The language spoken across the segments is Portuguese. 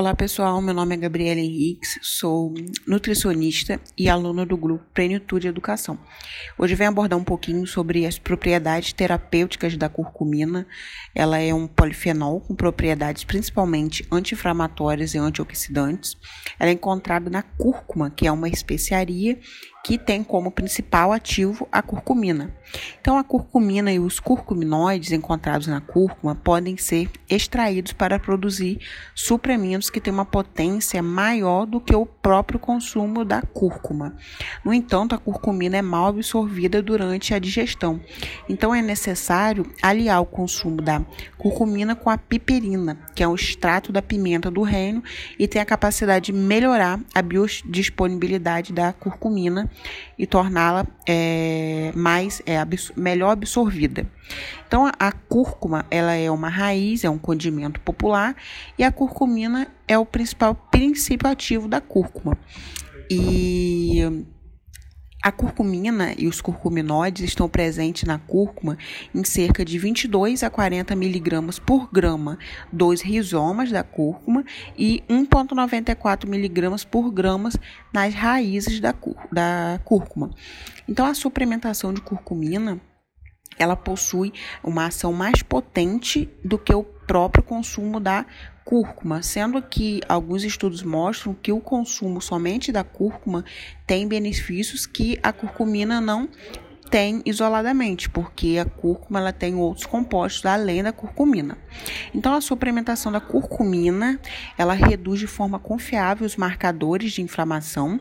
Olá pessoal, meu nome é Gabriela Henriques, sou nutricionista e aluna do grupo Plenitude Educação. Hoje venho abordar um pouquinho sobre as propriedades terapêuticas da curcumina. Ela é um polifenol com propriedades principalmente anti-inflamatórias e antioxidantes. Ela é encontrada na cúrcuma, que é uma especiaria que tem como principal ativo a curcumina. Então, a curcumina e os curcuminoides encontrados na cúrcuma podem ser extraídos para produzir supramentos que têm uma potência maior do que o próprio consumo da cúrcuma. No entanto, a curcumina é mal absorvida durante a digestão. Então, é necessário aliar o consumo da curcumina com a piperina, que é um extrato da pimenta do reino e tem a capacidade de melhorar a biodisponibilidade da curcumina e torná-la é, mais é, melhor absorvida. Então a, a cúrcuma ela é uma raiz, é um condimento popular e a curcumina é o principal princípio ativo da cúrcuma. E a curcumina e os curcuminoides estão presentes na cúrcuma em cerca de 22 a 40 miligramas por grama dos rizomas da cúrcuma e 1,94 miligramas por gramas nas raízes da, da cúrcuma. Então, a suplementação de curcumina ela possui uma ação mais potente do que o próprio consumo da cúrcuma, sendo que alguns estudos mostram que o consumo somente da cúrcuma tem benefícios que a curcumina não tem isoladamente, porque a cúrcuma ela tem outros compostos além da curcumina. Então a suplementação da curcumina, ela reduz de forma confiável os marcadores de inflamação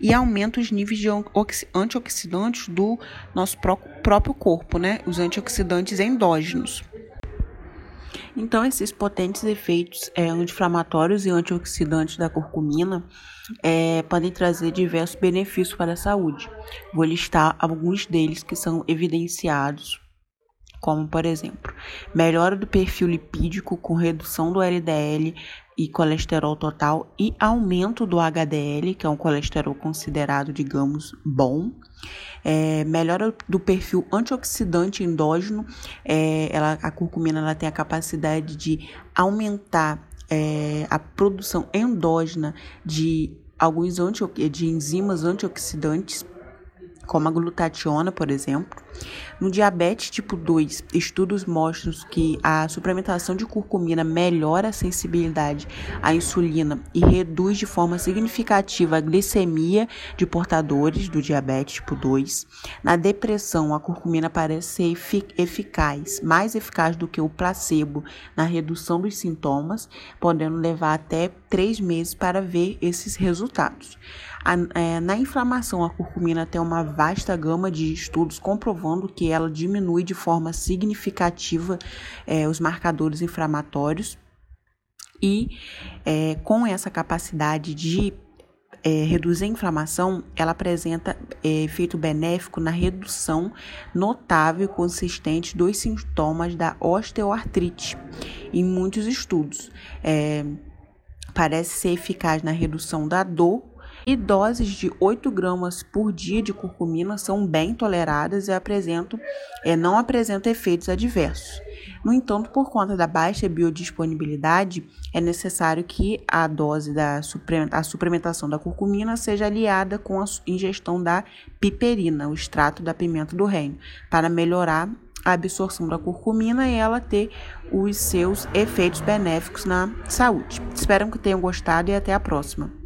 e aumenta os níveis de antioxidantes do nosso próprio corpo, né? Os antioxidantes endógenos. Então, esses potentes efeitos é, anti-inflamatórios e antioxidantes da curcumina é, podem trazer diversos benefícios para a saúde. Vou listar alguns deles que são evidenciados como por exemplo, melhora do perfil lipídico com redução do LDL e colesterol total e aumento do HDL, que é um colesterol considerado, digamos, bom. É, melhora do perfil antioxidante endógeno. É, ela, a curcumina ela tem a capacidade de aumentar é, a produção endógena de alguns anti, de enzimas antioxidantes como a glutationa, por exemplo. No diabetes tipo 2, estudos mostram que a suplementação de curcumina melhora a sensibilidade à insulina e reduz de forma significativa a glicemia de portadores do diabetes tipo 2. Na depressão, a curcumina parece ser eficaz, mais eficaz do que o placebo na redução dos sintomas, podendo levar até três meses para ver esses resultados. A, é, na inflamação, a curcumina tem uma vasta gama de estudos comprovando que ela diminui de forma significativa é, os marcadores inflamatórios e é, com essa capacidade de é, reduzir a inflamação, ela apresenta é, efeito benéfico na redução notável e consistente dos sintomas da osteoartrite em muitos estudos. É, parece ser eficaz na redução da dor e doses de 8 gramas por dia de curcumina são bem toleradas e apresentam, é, não apresentam efeitos adversos. No entanto, por conta da baixa biodisponibilidade, é necessário que a dose da a suplementação da curcumina seja aliada com a ingestão da piperina, o extrato da pimenta do reino, para melhorar a absorção da curcumina e ela ter os seus efeitos benéficos na saúde. Espero que tenham gostado e até a próxima.